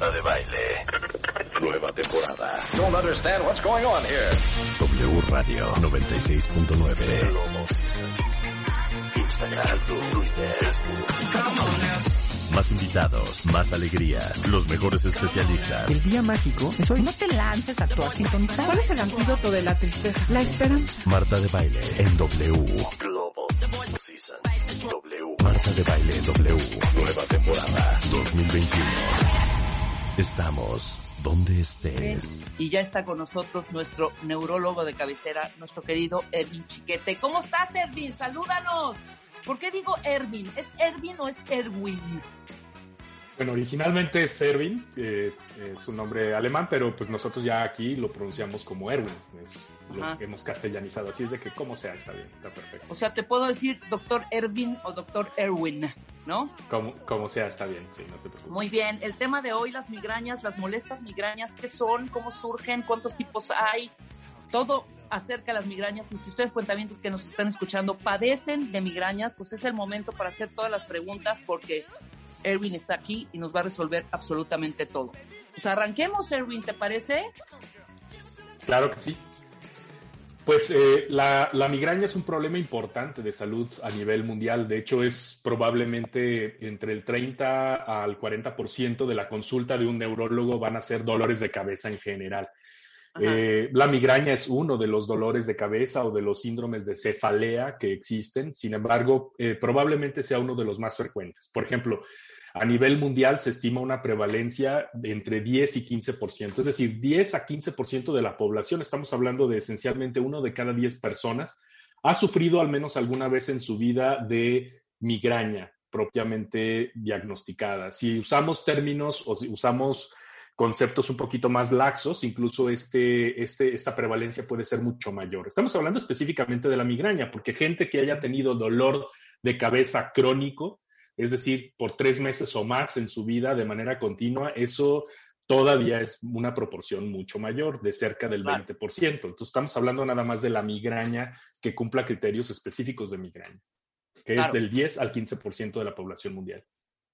Marta de Baile. Nueva temporada. Don't understand what's going on here. W Radio 96.9. Instagram, Twitter, Más invitados, más alegrías, los mejores especialistas. El día mágico es hoy. No te lances a actuar sintonizar. ¿Cuál es el antídoto de la tristeza? La esperanza. Marta de Baile en W. Global Season. W. Marta de Baile en W. Nueva temporada 2021. Estamos donde estés. Y ya está con nosotros nuestro neurólogo de cabecera, nuestro querido Ervin Chiquete. ¿Cómo estás, Ervin? Salúdanos. ¿Por qué digo Ervin? ¿Es Ervin o es Erwin? Bueno, originalmente es Erwin, eh, es un nombre alemán, pero pues nosotros ya aquí lo pronunciamos como Erwin, es lo que hemos castellanizado, así es de que como sea está bien, está perfecto. O sea, te puedo decir doctor Ervin o doctor Erwin, ¿no? Como, como sea está bien, sí, no te preocupes. Muy bien, el tema de hoy, las migrañas, las molestas migrañas, ¿qué son? ¿Cómo surgen? ¿Cuántos tipos hay? Todo acerca de las migrañas y si ustedes cuentamientos que nos están escuchando padecen de migrañas, pues es el momento para hacer todas las preguntas porque Erwin está aquí y nos va a resolver absolutamente todo. Pues arranquemos, Erwin, ¿te parece? Claro que sí. Pues eh, la, la, migraña es un problema importante de salud a nivel mundial. De hecho, es probablemente entre el 30 al 40% de la consulta de un neurólogo van a ser dolores de cabeza en general. Eh, la migraña es uno de los dolores de cabeza o de los síndromes de cefalea que existen. Sin embargo, eh, probablemente sea uno de los más frecuentes. Por ejemplo, a nivel mundial se estima una prevalencia de entre 10 y 15%, es decir, 10 a 15% de la población, estamos hablando de esencialmente uno de cada 10 personas, ha sufrido al menos alguna vez en su vida de migraña propiamente diagnosticada. Si usamos términos o si usamos conceptos un poquito más laxos, incluso este, este, esta prevalencia puede ser mucho mayor. Estamos hablando específicamente de la migraña, porque gente que haya tenido dolor de cabeza crónico, es decir, por tres meses o más en su vida de manera continua, eso todavía es una proporción mucho mayor, de cerca del 20%. Entonces estamos hablando nada más de la migraña que cumpla criterios específicos de migraña, que es del 10 al 15% de la población mundial.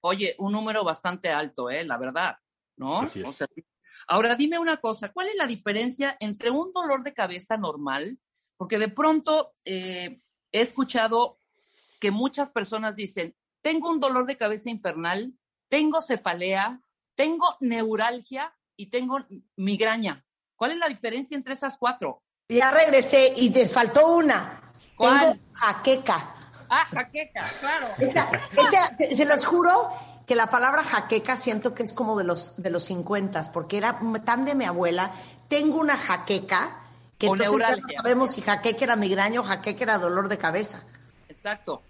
Oye, un número bastante alto, ¿eh? La verdad, ¿no? O sea, ahora dime una cosa, ¿cuál es la diferencia entre un dolor de cabeza normal? Porque de pronto eh, he escuchado que muchas personas dicen, tengo un dolor de cabeza infernal, tengo cefalea, tengo neuralgia y tengo migraña. ¿Cuál es la diferencia entre esas cuatro? Ya regresé y te faltó una. ¿Cuál? Tengo jaqueca. Ah, jaqueca, claro. Esa, esa, se los juro que la palabra jaqueca siento que es como de los de los 50, porque era tan de mi abuela. Tengo una jaqueca que O entonces ya no sabemos si jaqueca era migraña o jaqueca era dolor de cabeza. Exacto.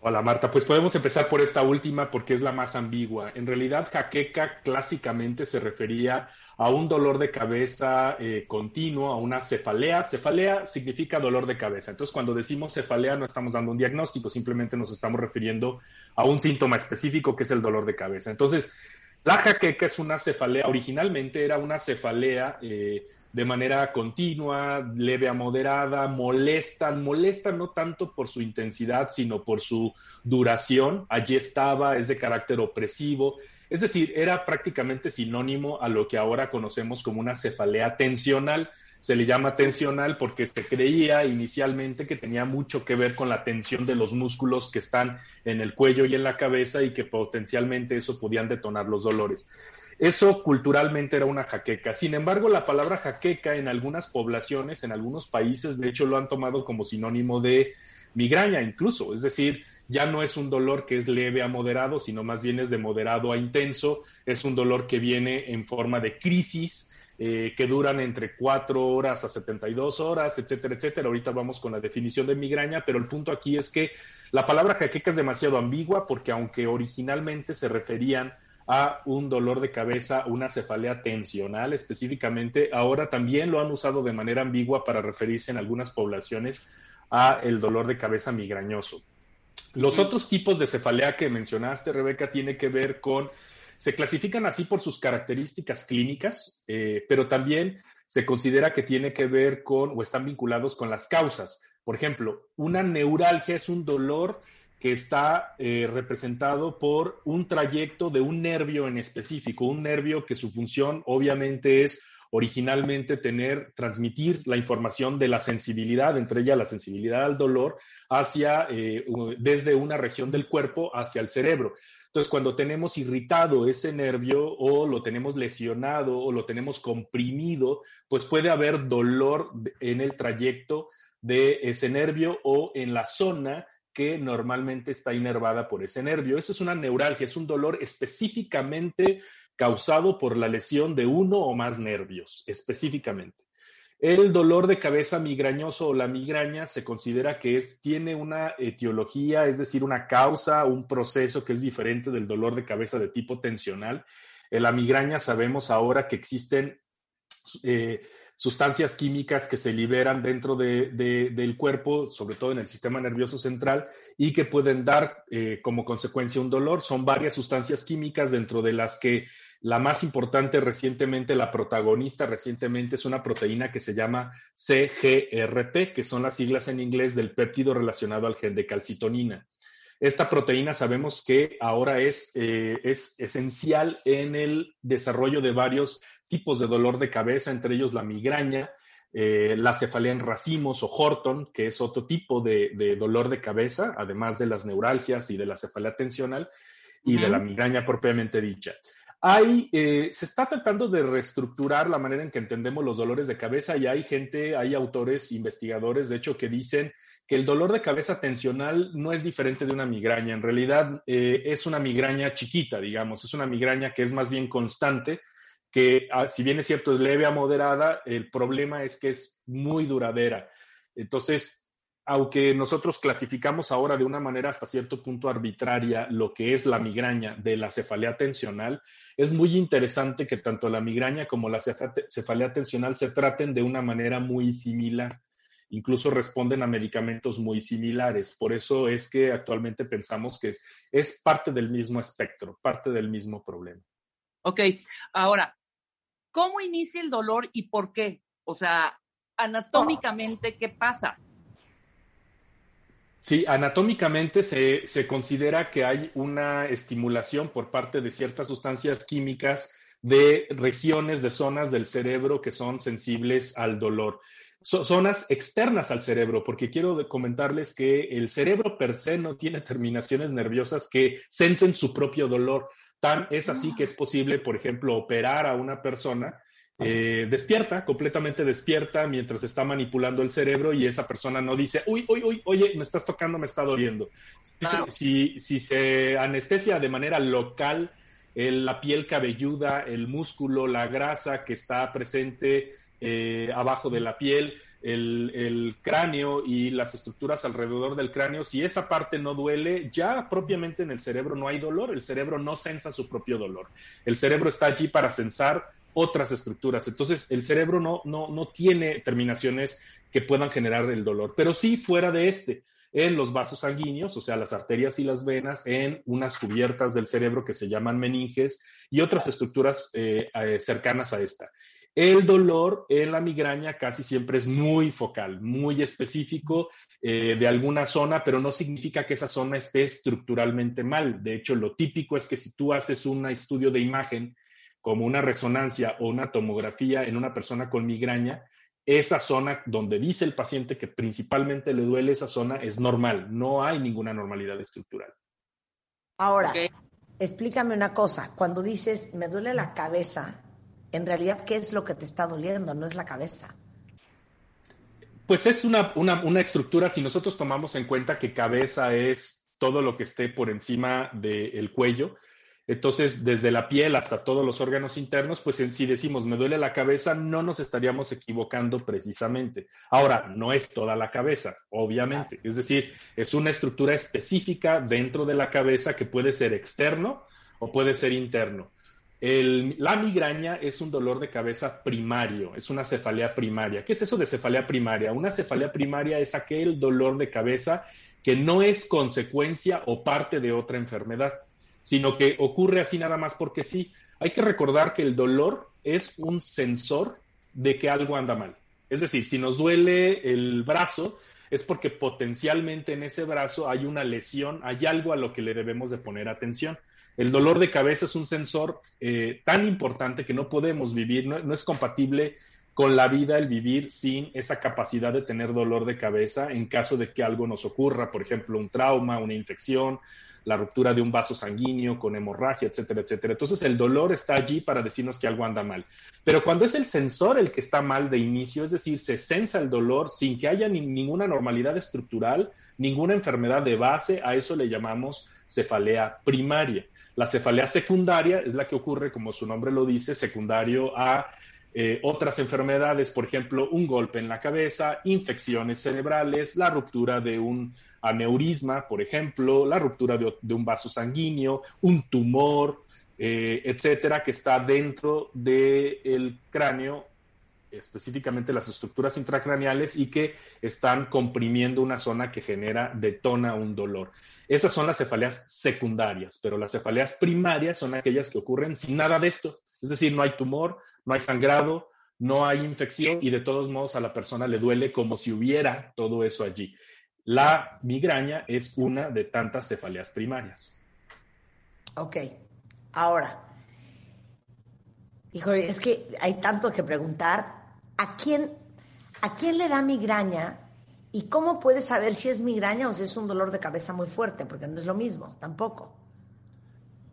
Hola Marta, pues podemos empezar por esta última porque es la más ambigua. En realidad, jaqueca clásicamente se refería a un dolor de cabeza eh, continuo, a una cefalea. Cefalea significa dolor de cabeza. Entonces, cuando decimos cefalea no estamos dando un diagnóstico, simplemente nos estamos refiriendo a un síntoma específico que es el dolor de cabeza. Entonces, la jaqueca es una cefalea, originalmente era una cefalea eh, de manera continua, leve a moderada, molestan, molestan no tanto por su intensidad, sino por su duración. Allí estaba, es de carácter opresivo. Es decir, era prácticamente sinónimo a lo que ahora conocemos como una cefalea tensional. Se le llama tensional porque se creía inicialmente que tenía mucho que ver con la tensión de los músculos que están en el cuello y en la cabeza y que potencialmente eso podían detonar los dolores. Eso culturalmente era una jaqueca. Sin embargo, la palabra jaqueca en algunas poblaciones, en algunos países, de hecho lo han tomado como sinónimo de migraña incluso. Es decir, ya no es un dolor que es leve a moderado, sino más bien es de moderado a intenso. Es un dolor que viene en forma de crisis, eh, que duran entre 4 horas a 72 horas, etcétera, etcétera. Ahorita vamos con la definición de migraña, pero el punto aquí es que la palabra jaqueca es demasiado ambigua porque aunque originalmente se referían a un dolor de cabeza, una cefalea tensional específicamente, ahora también lo han usado de manera ambigua para referirse en algunas poblaciones a el dolor de cabeza migrañoso. Los otros tipos de cefalea que mencionaste, Rebeca, tiene que ver con, se clasifican así por sus características clínicas, eh, pero también se considera que tiene que ver con o están vinculados con las causas. Por ejemplo, una neuralgia es un dolor que está eh, representado por un trayecto de un nervio en específico, un nervio que su función obviamente es originalmente tener, transmitir la información de la sensibilidad, entre ellas la sensibilidad al dolor, hacia, eh, desde una región del cuerpo hacia el cerebro. Entonces, cuando tenemos irritado ese nervio o lo tenemos lesionado o lo tenemos comprimido, pues puede haber dolor en el trayecto de ese nervio o en la zona que normalmente está inervada por ese nervio. Eso es una neuralgia, es un dolor específicamente causado por la lesión de uno o más nervios, específicamente. El dolor de cabeza migrañoso o la migraña se considera que es, tiene una etiología, es decir, una causa, un proceso que es diferente del dolor de cabeza de tipo tensional. En la migraña sabemos ahora que existen eh, sustancias químicas que se liberan dentro del cuerpo, sobre todo en el sistema nervioso central, y que pueden dar eh, como consecuencia un dolor. Son varias sustancias químicas dentro de las que la más importante recientemente, la protagonista recientemente, es una proteína que se llama CGRP, que son las siglas en inglés del péptido relacionado al gen de calcitonina. Esta proteína sabemos que ahora es, eh, es esencial en el desarrollo de varios tipos de dolor de cabeza, entre ellos la migraña, eh, la cefalea en racimos o Horton, que es otro tipo de, dolor de cabeza, además de las neuralgias y de la cefalea tensional y de la migraña propiamente dicha. Hay, eh, se está tratando de reestructurar la manera en que entendemos los dolores de cabeza y hay gente, hay autores, investigadores, de hecho, que dicen que el dolor de cabeza tensional no es diferente de una migraña. En realidad eh, es una migraña chiquita, digamos, es una migraña que es más bien constante, que ah, si bien es cierto es leve a moderada, el problema es que es muy duradera. Entonces, aunque nosotros clasificamos ahora de una manera hasta cierto punto arbitraria lo que es la migraña de la cefalea tensional, es muy interesante que tanto la migraña como la cefalea tensional se traten de una manera muy similar. Incluso responden a medicamentos muy similares. Por eso es que actualmente pensamos que es parte del mismo espectro, parte del mismo problema. Ok, ahora, ¿cómo inicia el dolor y por qué? O sea, anatómicamente, ¿qué pasa? Sí, anatómicamente se, se, considera que hay una estimulación por parte de ciertas sustancias químicas de regiones, de zonas del cerebro que son sensibles al dolor. Zonas externas al cerebro, porque quiero comentarles que el cerebro per se no tiene terminaciones nerviosas que sensen su propio dolor. Tan es así que es posible, por ejemplo, operar a una persona eh, despierta, completamente despierta mientras está manipulando el cerebro y esa persona no dice, uy, uy, uy, oye, me estás tocando, me está doliendo. Si, si, se anestesia de manera local la piel cabelluda, el músculo, la grasa que está presente eh, abajo de la piel, el, cráneo y las estructuras alrededor del cráneo, si esa parte no duele, ya propiamente en el cerebro no hay dolor, el cerebro no sensa su propio dolor. El cerebro está allí para sensar otras estructuras. Entonces, el cerebro no, no, no tiene terminaciones que puedan generar el dolor, pero sí fuera de este, en los vasos sanguíneos, o sea, las arterias y las venas, en unas cubiertas del cerebro que se llaman meninges y otras estructuras eh, eh, cercanas a esta. El dolor en la migraña casi siempre es muy focal, muy específico eh, de alguna zona, pero no significa que esa zona esté estructuralmente mal. De hecho, lo típico es que si tú haces un estudio de imagen como una resonancia o una tomografía en una persona con migraña, esa zona donde dice el paciente que principalmente le duele esa zona es normal, no hay ninguna normalidad estructural. Ahora, explícame una cosa, cuando dices me duele la cabeza, en realidad, ¿qué es lo que te está doliendo? No es la cabeza. Pues es una, una estructura, si nosotros tomamos en cuenta que cabeza es todo lo que esté por encima del cuello, entonces, desde la piel hasta todos los órganos internos, pues si decimos me duele la cabeza, no nos estaríamos equivocando precisamente. Ahora, no es toda la cabeza, obviamente. Es decir, es una estructura específica dentro de la cabeza que puede ser externo o puede ser interno. La migraña es un dolor de cabeza primario, es una cefalea primaria. ¿Qué es eso de cefalea primaria? Una cefalea primaria es aquel dolor de cabeza que no es consecuencia o parte de otra enfermedad sino que ocurre así nada más porque sí. Hay que recordar que el dolor es un sensor de que algo anda mal. Es decir, si nos duele el brazo, es porque potencialmente en ese brazo hay una lesión, hay algo a lo que le debemos de poner atención. El dolor de cabeza es un sensor eh, tan importante que no podemos vivir, no, es compatible con la vida el vivir sin esa capacidad de tener dolor de cabeza en caso de que algo nos ocurra, por ejemplo, un trauma, una infección, la ruptura de un vaso sanguíneo con hemorragia, etcétera, etcétera. Entonces el dolor está allí para decirnos que algo anda mal. Pero cuando es el sensor el que está mal de inicio, es decir, se sensa el dolor sin que haya ninguna normalidad estructural, ninguna enfermedad de base, a eso le llamamos cefalea primaria. La cefalea secundaria es la que ocurre, como su nombre lo dice, secundario a eh, otras enfermedades, por ejemplo, un golpe en la cabeza, infecciones cerebrales, la ruptura de un aneurisma, por ejemplo, la ruptura de, un vaso sanguíneo, un tumor, eh, etcétera, que está dentro del cráneo específicamente las estructuras intracraneales y que están comprimiendo una zona que genera, detona un dolor. Esas son las cefaleas secundarias, pero las cefaleas primarias son aquellas que ocurren sin nada de esto. Es decir, no hay tumor, no hay sangrado, no hay infección y de todos modos a la persona le duele como si hubiera todo eso allí. La migraña es una de tantas cefaleas primarias. Ok, ahora, híjole, es que hay tanto que preguntar. ¿a quién, ¿a quién le da migraña? ¿Y cómo puedes saber si es migraña o si es un dolor de cabeza muy fuerte? Porque no es lo mismo, tampoco.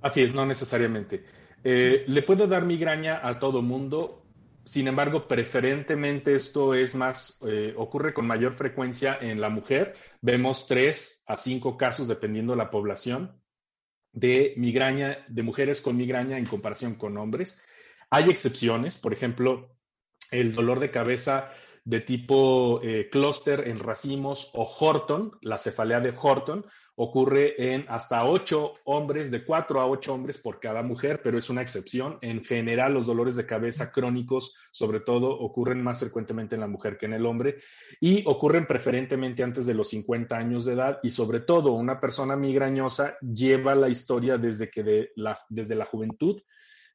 Así es, no necesariamente. Eh, le puede dar migraña a todo mundo, sin embargo, preferentemente esto es más, eh, ocurre con mayor frecuencia en la mujer. Vemos tres a cinco casos, dependiendo de la población, de migraña, de mujeres con migraña en comparación con hombres. Hay excepciones, por ejemplo, el dolor de cabeza de tipo eh, clúster en racimos o Horton, la cefalea de Horton, ocurre en hasta ocho hombres, de cuatro a ocho hombres por cada mujer, pero es una excepción. En general, los dolores de cabeza crónicos, sobre todo, ocurren más frecuentemente en la mujer que en el hombre y ocurren preferentemente antes de los 50 años de edad y sobre todo una persona migrañosa lleva la historia desde que desde la juventud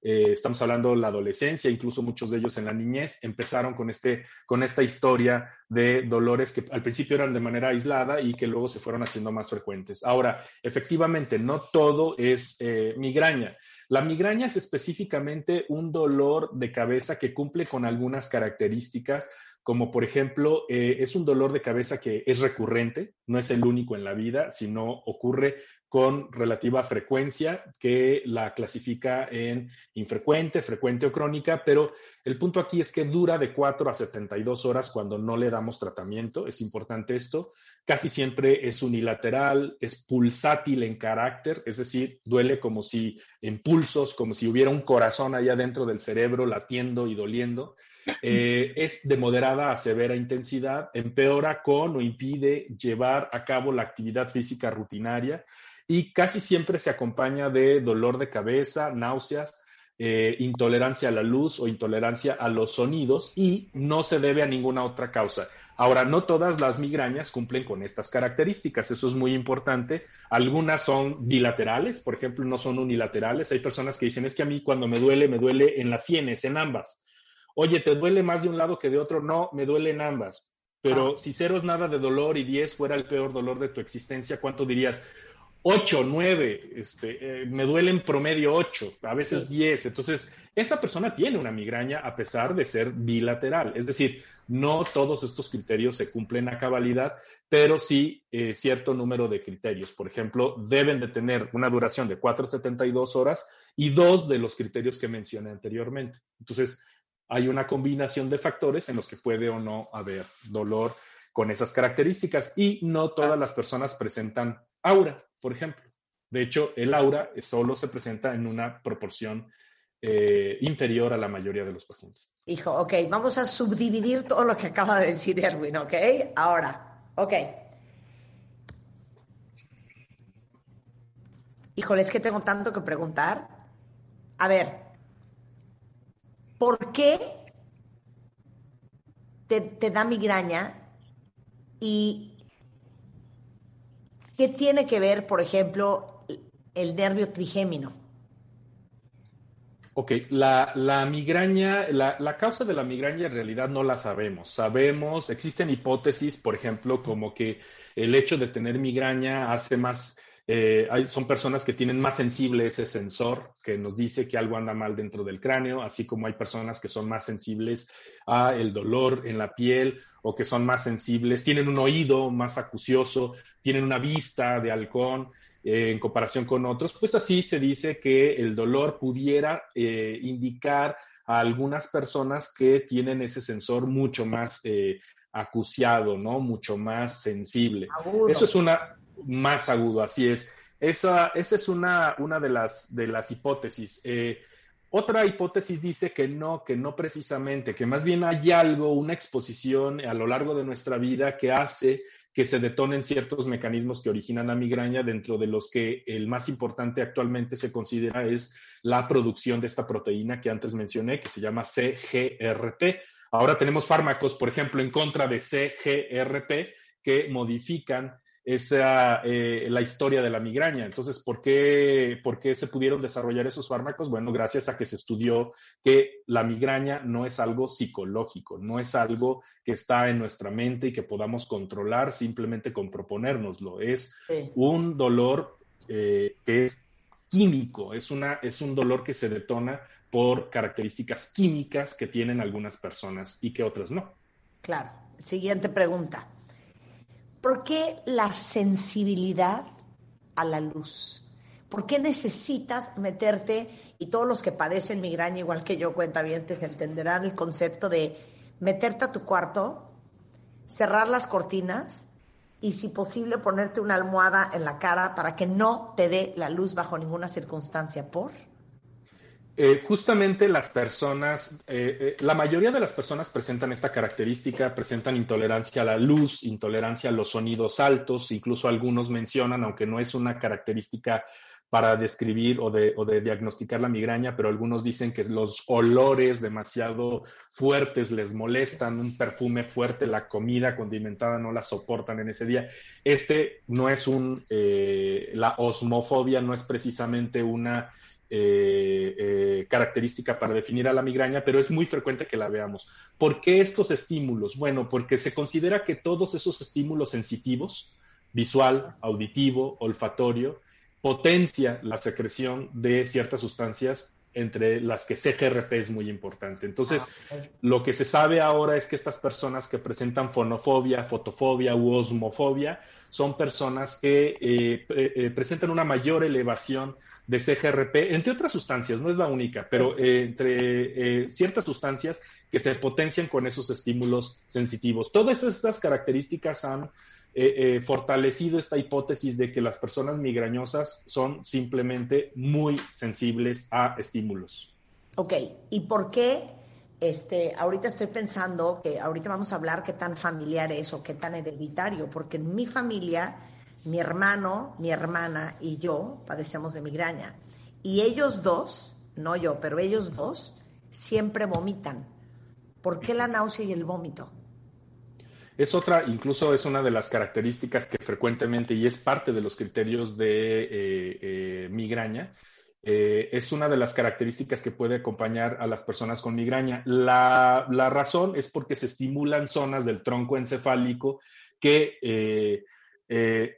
eh, estamos hablando de la adolescencia, incluso muchos de ellos en la niñez, empezaron con, este, con esta historia de dolores que al principio eran de manera aislada y que luego se fueron haciendo más frecuentes. Ahora, efectivamente, no todo es eh, migraña. La migraña es específicamente un dolor de cabeza que cumple con algunas características como por ejemplo, eh, es un dolor de cabeza que es recurrente, no es el único en la vida, sino ocurre con relativa frecuencia que la clasifica en infrecuente, frecuente o crónica, pero el punto aquí es que dura de 4 a 72 horas cuando no le damos tratamiento, es importante esto, casi siempre es unilateral, es pulsátil en carácter, es decir, duele como si en pulsos, como si hubiera un corazón allá dentro del cerebro latiendo y doliendo. Eh, es de moderada a severa intensidad, empeora con o impide llevar a cabo la actividad física rutinaria y casi siempre se acompaña de dolor de cabeza, náuseas, eh, intolerancia a la luz o intolerancia a los sonidos y no se debe a ninguna otra causa. Ahora, no todas las migrañas cumplen con estas características, eso es muy importante. Algunas son bilaterales, por ejemplo, no son unilaterales. Hay personas que dicen, es que a mí cuando me duele, me duele en las sienes, en ambas. Oye, ¿te duele más de un lado que de otro? No, me duele en ambas. Pero ah. si cero es nada de dolor y diez fuera el peor dolor de tu existencia, ¿cuánto dirías? 8, 9, este, eh, me duelen promedio 8, a veces 10. Entonces, esa persona tiene una migraña a pesar de ser bilateral. Es decir, no todos estos criterios se cumplen a cabalidad, pero sí eh, cierto número de criterios. Por ejemplo, deben de tener una duración de 4,72 horas y dos de los criterios que mencioné anteriormente. Entonces, hay una combinación de factores en los que puede o no haber dolor con esas características y no todas las personas presentan aura por ejemplo. De hecho, el aura solo se presenta en una proporción eh, inferior a la mayoría de los pacientes. Hijo, ok, vamos a subdividir todo lo que acaba de decir Erwin, ¿ok? Ahora, ok. Híjole, es que tengo tanto que preguntar. A ver, ¿por qué te, te da migraña y ¿Qué tiene que ver, por ejemplo, el nervio trigémino? Ok, la, la migraña, la, la, causa de la migraña en realidad no la sabemos. Sabemos, existen hipótesis, por ejemplo, como que el hecho de tener migraña hace más, eh, hay, son personas que tienen más sensible ese sensor que nos dice que algo anda mal dentro del cráneo, así como hay personas que son más sensibles a el dolor en la piel o que son más sensibles, tienen un oído más acucioso, tienen una vista de halcón. Eh, en comparación con otros, pues así se dice que el dolor pudiera eh, indicar a algunas personas que tienen ese sensor mucho más acuciado, ¿no? Mucho más sensible. Eso es una más agudo, así es. Esa, esa es una, una de, las, de las hipótesis. Otra hipótesis dice que no, que no precisamente, que más bien hay algo, una exposición a lo largo de nuestra vida que hace que se detonen ciertos mecanismos que originan la migraña, dentro de los que el más importante actualmente se considera es la producción de esta proteína que antes mencioné, que se llama CGRP. Ahora tenemos fármacos, por ejemplo, en contra de CGRP que modifican esa, eh, la historia de la migraña. Entonces, ¿por qué, ¿por qué se pudieron desarrollar esos fármacos? Bueno, gracias a que se estudió que la migraña no es algo psicológico, no es algo que está en nuestra mente y que podamos controlar simplemente con proponérnoslo. Es un dolor eh, que es químico, es, una, es un dolor que se detona por características químicas que tienen algunas personas y que otras no. Claro. Siguiente pregunta. ¿Por qué la sensibilidad a la luz? ¿Por qué necesitas meterte, y todos los que padecen migraña, igual que yo, cuenta bien, te entenderán el concepto de meterte a tu cuarto, cerrar las cortinas y, si posible, ponerte una almohada en la cara para que no te dé la luz bajo ninguna circunstancia? ¿Por? Eh, justamente las personas, eh, eh, la mayoría de las personas presentan esta característica, presentan intolerancia a la luz, intolerancia a los sonidos altos, incluso algunos mencionan, aunque no es una característica para describir o de, o de, diagnosticar la migraña, pero algunos dicen que los olores demasiado fuertes les molestan, un perfume fuerte, la comida condimentada no la soportan en ese día. Este no es un, la osmofobia no es precisamente una eh, eh, característica para definir a la migraña, pero es muy frecuente que la veamos. ¿Por qué estos estímulos? Bueno, porque se considera que todos esos estímulos sensitivos, visual, auditivo, olfatorio, potencia la secreción de ciertas sustancias entre las que CGRP es muy importante. Entonces, ah, lo que se sabe ahora es que estas personas que presentan fonofobia, fotofobia u osmofobia son personas que eh, presentan una mayor elevación de CGRP, entre otras sustancias, no es la única, pero eh, entre eh, ciertas sustancias que se potencian con esos estímulos sensitivos. Todas estas características han eh, fortalecido esta hipótesis de que las personas migrañosas son simplemente muy sensibles a estímulos. Ok, ¿y por qué? Este, ahorita estoy pensando que ahorita vamos a hablar qué tan familiar es o qué tan hereditario, porque en mi familia mi hermano, mi hermana y yo padecemos de migraña. Y ellos dos, no yo, pero ellos dos, siempre vomitan. ¿Por qué la náusea y el vómito? Es otra, incluso es una de las características que frecuentemente, y es parte de los criterios de eh, eh, migraña, eh, es una de las características que puede acompañar a las personas con migraña. La, la razón es porque se estimulan zonas del tronco encefálico que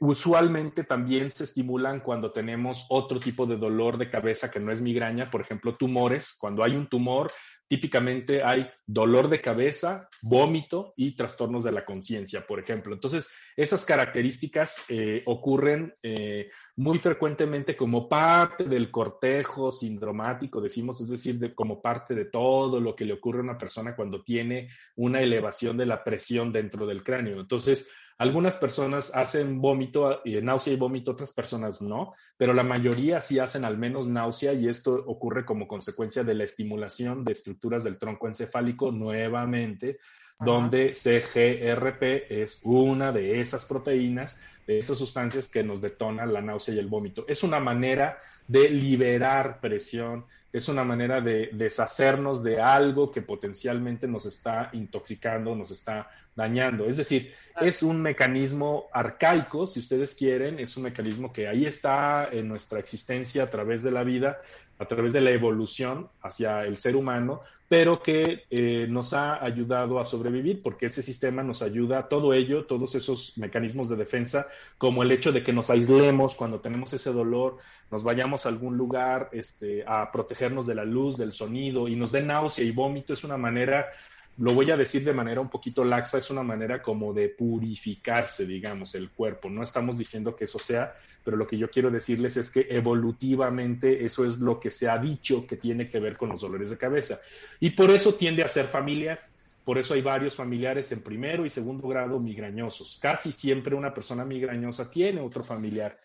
usualmente también se estimulan cuando tenemos otro tipo de dolor de cabeza que no es migraña, por ejemplo, tumores. Cuando hay un tumor, típicamente hay dolor de cabeza, vómito y trastornos de la conciencia, por ejemplo. Entonces, esas características eh, ocurren eh, muy frecuentemente como parte del cortejo sindromático, decimos, es decir, como parte de todo lo que le ocurre a una persona cuando tiene una elevación de la presión dentro del cráneo. Entonces, algunas personas hacen vómito, y náusea y vómito, otras personas no, pero la mayoría sí hacen al menos náusea y esto ocurre como consecuencia de la estimulación de estructuras del tronco encefálico nuevamente, donde CGRP es una de esas proteínas, de esas sustancias que nos detonan la náusea y el vómito. Es una manera de liberar presión es una manera de deshacernos de algo que potencialmente nos está intoxicando, nos está dañando. Es decir, es un mecanismo arcaico, si ustedes quieren, es un mecanismo que ahí está en nuestra existencia a través de la vida, a través de la evolución hacia el ser humano, pero que eh, nos ha ayudado a sobrevivir porque ese sistema nos ayuda, todo ello, todos esos mecanismos de defensa, como el hecho de que nos aislemos cuando tenemos ese dolor, nos vayamos a algún lugar este, a protegernos de la luz, del sonido y nos dé náusea y vómito, es una manera lo voy a decir de manera un poquito laxa, es una manera como de purificarse, digamos, el cuerpo. No estamos diciendo que eso sea, pero lo que yo quiero decirles es que evolutivamente eso es lo que se ha dicho que tiene que ver con los dolores de cabeza. Y por eso tiende a ser familiar. Por eso hay varios familiares en primero y segundo grado migrañosos. Casi siempre una persona migrañosa tiene otro familiar,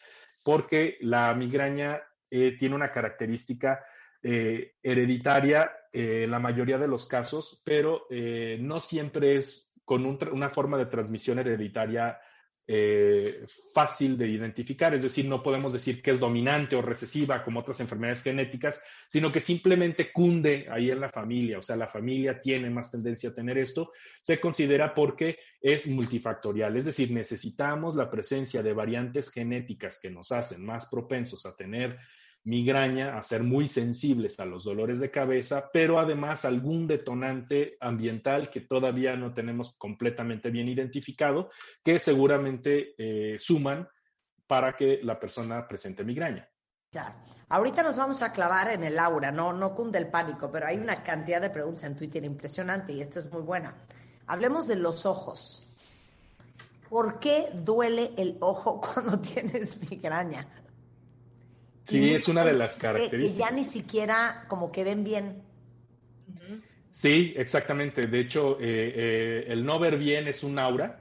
porque la migraña eh, tiene una característica eh, hereditaria en eh, la mayoría de los casos, pero eh, no siempre es con una forma de transmisión hereditaria fácil de identificar. Es decir, no podemos decir que es dominante o recesiva como otras enfermedades genéticas, sino que simplemente cunde ahí en la familia. O sea, la familia tiene más tendencia a tener esto. Se considera porque es multifactorial. Es decir, necesitamos la presencia de variantes genéticas que nos hacen más propensos a tener migraña, a ser muy sensibles a los dolores de cabeza, pero además algún detonante ambiental que todavía no tenemos completamente bien identificado, que seguramente eh, suman para que la persona presente migraña. Ya. Ahorita nos vamos a clavar en el aura, no, no cunde el pánico, pero hay una cantidad de preguntas en Twitter impresionante y esta es muy buena. Hablemos de los ojos. ¿Por qué duele el ojo cuando tienes migraña? Sí, es una de las características. Y ya ni siquiera como que ven bien. Sí, exactamente. De hecho, eh, eh, el no ver bien es un aura.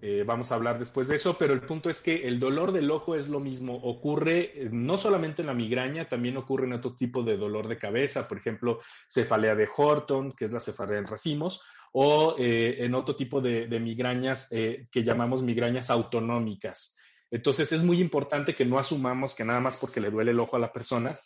Eh, vamos a hablar después de eso, pero el punto es que el dolor del ojo es lo mismo. Ocurre no solamente en la migraña, también ocurre en otro tipo de dolor de cabeza, por ejemplo, cefalea de Horton, que es la cefalea en racimos, o en otro tipo de migrañas que llamamos migrañas autonómicas. Entonces es muy importante que no asumamos que nada más porque le duele el ojo a la persona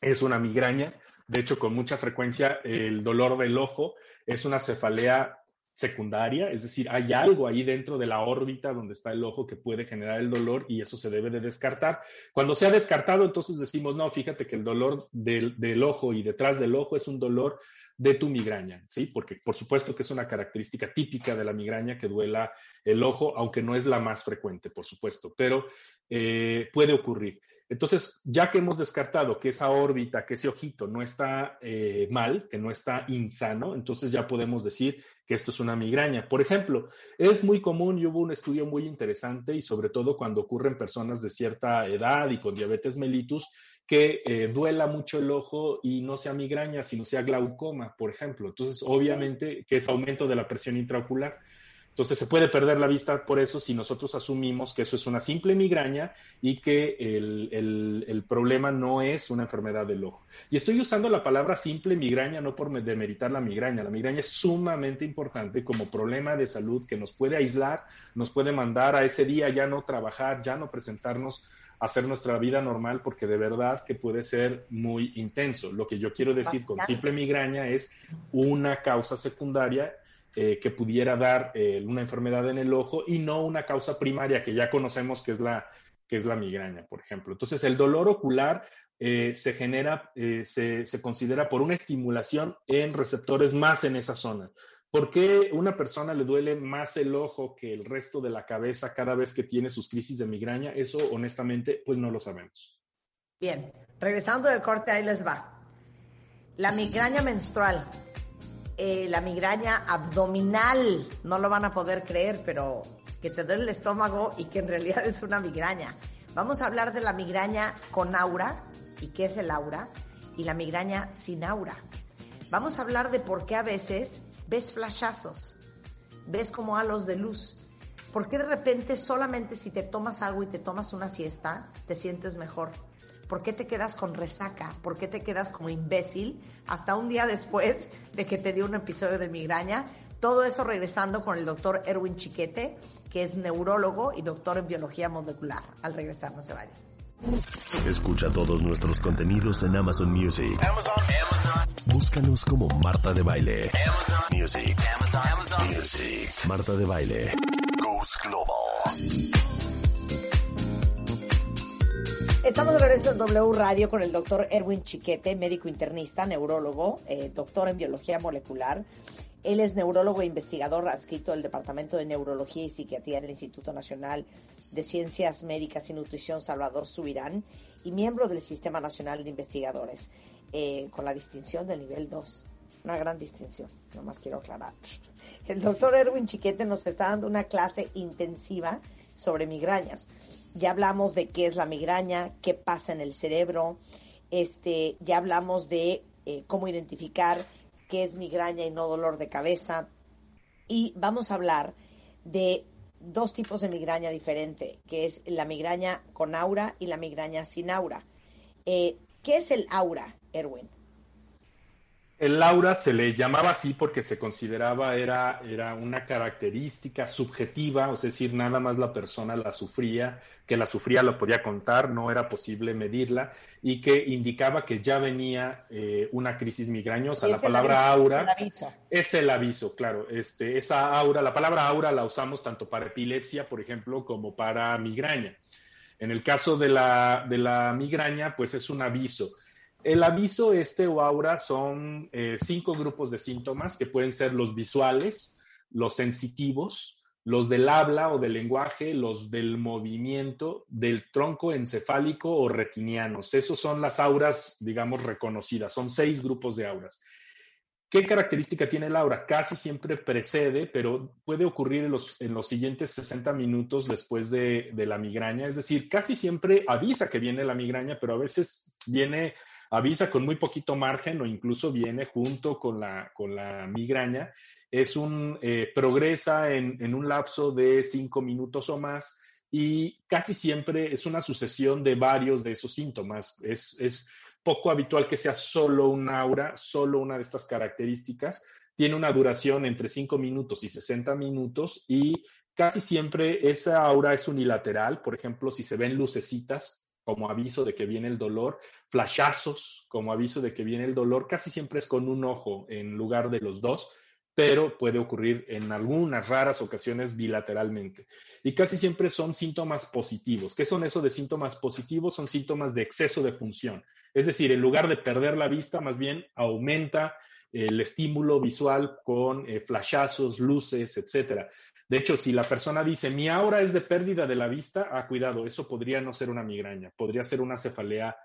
es una migraña. De hecho, con mucha frecuencia el dolor del ojo es una cefalea secundaria, es decir, hay algo ahí dentro de la órbita donde está el ojo que puede generar el dolor y eso se debe de descartar. Cuando se ha descartado, entonces decimos, no, fíjate que el dolor del, del ojo y detrás del ojo es un dolor de tu migraña, ¿sí? Porque por supuesto que es una característica típica de la migraña que duela el ojo, aunque no es la más frecuente, por supuesto, pero eh, puede ocurrir. Entonces, ya que hemos descartado que esa órbita, que ese ojito no está eh, mal, que no está insano, entonces ya podemos decir que esto es una migraña. Por ejemplo, es muy común y hubo un estudio muy interesante y sobre todo cuando ocurren personas de cierta edad y con diabetes mellitus, que eh, duela mucho el ojo y no sea migraña, sino sea glaucoma, por ejemplo. Entonces, obviamente, que es aumento de la presión intraocular. Entonces, se puede perder la vista por eso si nosotros asumimos que eso es una simple migraña y que el, problema no es una enfermedad del ojo. Y estoy usando la palabra simple migraña no por demeritar la migraña. La migraña es sumamente importante como problema de salud que nos puede aislar, nos puede mandar a ese día ya no trabajar, ya no presentarnos hacer nuestra vida normal porque de verdad que puede ser muy intenso. Lo que yo quiero decir con simple migraña es una causa secundaria eh, que pudiera dar eh, una enfermedad en el ojo y no una causa primaria que ya conocemos que es la, que es la migraña, por ejemplo. Entonces, el dolor ocular eh, se genera, se, se, considera por una estimulación en receptores más en esa zona. ¿Por qué una persona le duele más el ojo que el resto de la cabeza cada vez que tiene sus crisis de migraña? Eso, honestamente, pues no lo sabemos. Bien, regresando del corte, ahí les va. La migraña menstrual, eh, la migraña abdominal, no lo van a poder creer, pero que te duele el estómago y que en realidad es una migraña. Vamos a hablar de la migraña con aura y qué es el aura y la migraña sin aura. Vamos a hablar de por qué a veces ves flashazos, ves como halos de luz. ¿Por qué de repente solamente si te tomas algo y te tomas una siesta, te sientes mejor? ¿Por qué te quedas con resaca? ¿Por qué te quedas como imbécil hasta un día después de que te dio un episodio de migraña? Todo eso regresando con el doctor Erwin Chiquete, que es neurólogo y doctor en biología molecular. Al regresar, no se vayan. Escucha todos nuestros contenidos en Amazon Music. Búscanos como Marta de Baile. Music. Music. Marta de Baile. Global. Estamos de regreso en W Radio con el doctor Erwin Chiquete, médico internista, neurólogo, eh, doctor en biología molecular. Él es neurólogo e investigador adscrito del Departamento de Neurología y Psiquiatría del Instituto Nacional de Ciencias Médicas y Nutrición Salvador Subirán y miembro del Sistema Nacional de Investigadores, eh, con la distinción del nivel 2. Una gran distinción, nomás quiero aclarar. El doctor Erwin Chiquete nos está dando una clase intensiva sobre migrañas. Ya hablamos de qué es la migraña, qué pasa en el cerebro, este, ya hablamos de eh, cómo identificar qué es migraña y no dolor de cabeza. Y vamos a hablar de dos tipos de migraña diferente, que es la migraña con aura y la migraña sin aura. Eh, ¿Qué es el aura, Erwin? El aura se le llamaba así porque se consideraba era, era una característica subjetiva, es decir, nada más la persona la sufría, que la sufría lo podía contar, no era posible medirla y que indicaba que ya venía eh, una crisis migrañosa. La palabra aura es el aviso, claro. Este, esa aura, la palabra aura la usamos tanto para epilepsia, por ejemplo, como para migraña. En el caso de la, de la migraña, pues es un aviso. El aviso este o aura son eh, cinco grupos de síntomas que pueden ser los visuales, los sensitivos, los del habla o del lenguaje, los del movimiento, del tronco encefálico o retinianos. Esos son las auras, digamos, reconocidas. Son seis grupos de auras. ¿Qué característica tiene el aura? Casi siempre precede, pero puede ocurrir en los, en los siguientes 60 minutos después de, de, la migraña. Es decir, casi siempre avisa que viene la migraña, pero a veces viene avisa con muy poquito margen o incluso viene junto con la, con la migraña, es un, eh, progresa en, en, un lapso de cinco minutos o más y casi siempre es una sucesión de varios de esos síntomas. Es, es poco habitual que sea solo un aura, solo una de estas características. Tiene una duración entre 5 minutos y 60 minutos y casi siempre esa aura es unilateral. Por ejemplo, si se ven lucecitas, como aviso de que viene el dolor, flashazos como aviso de que viene el dolor, casi siempre es con un ojo en lugar de los dos, pero puede ocurrir en algunas raras ocasiones bilateralmente. Y casi siempre son síntomas positivos. ¿Qué son eso de síntomas positivos? Son síntomas de exceso de función. Es decir, en lugar de perder la vista, más bien aumenta el estímulo visual con eh, flashazos, luces, etcétera. De hecho, si la persona dice mi aura es de pérdida de la vista, ah, cuidado, eso podría no ser una migraña, podría ser una cefalea,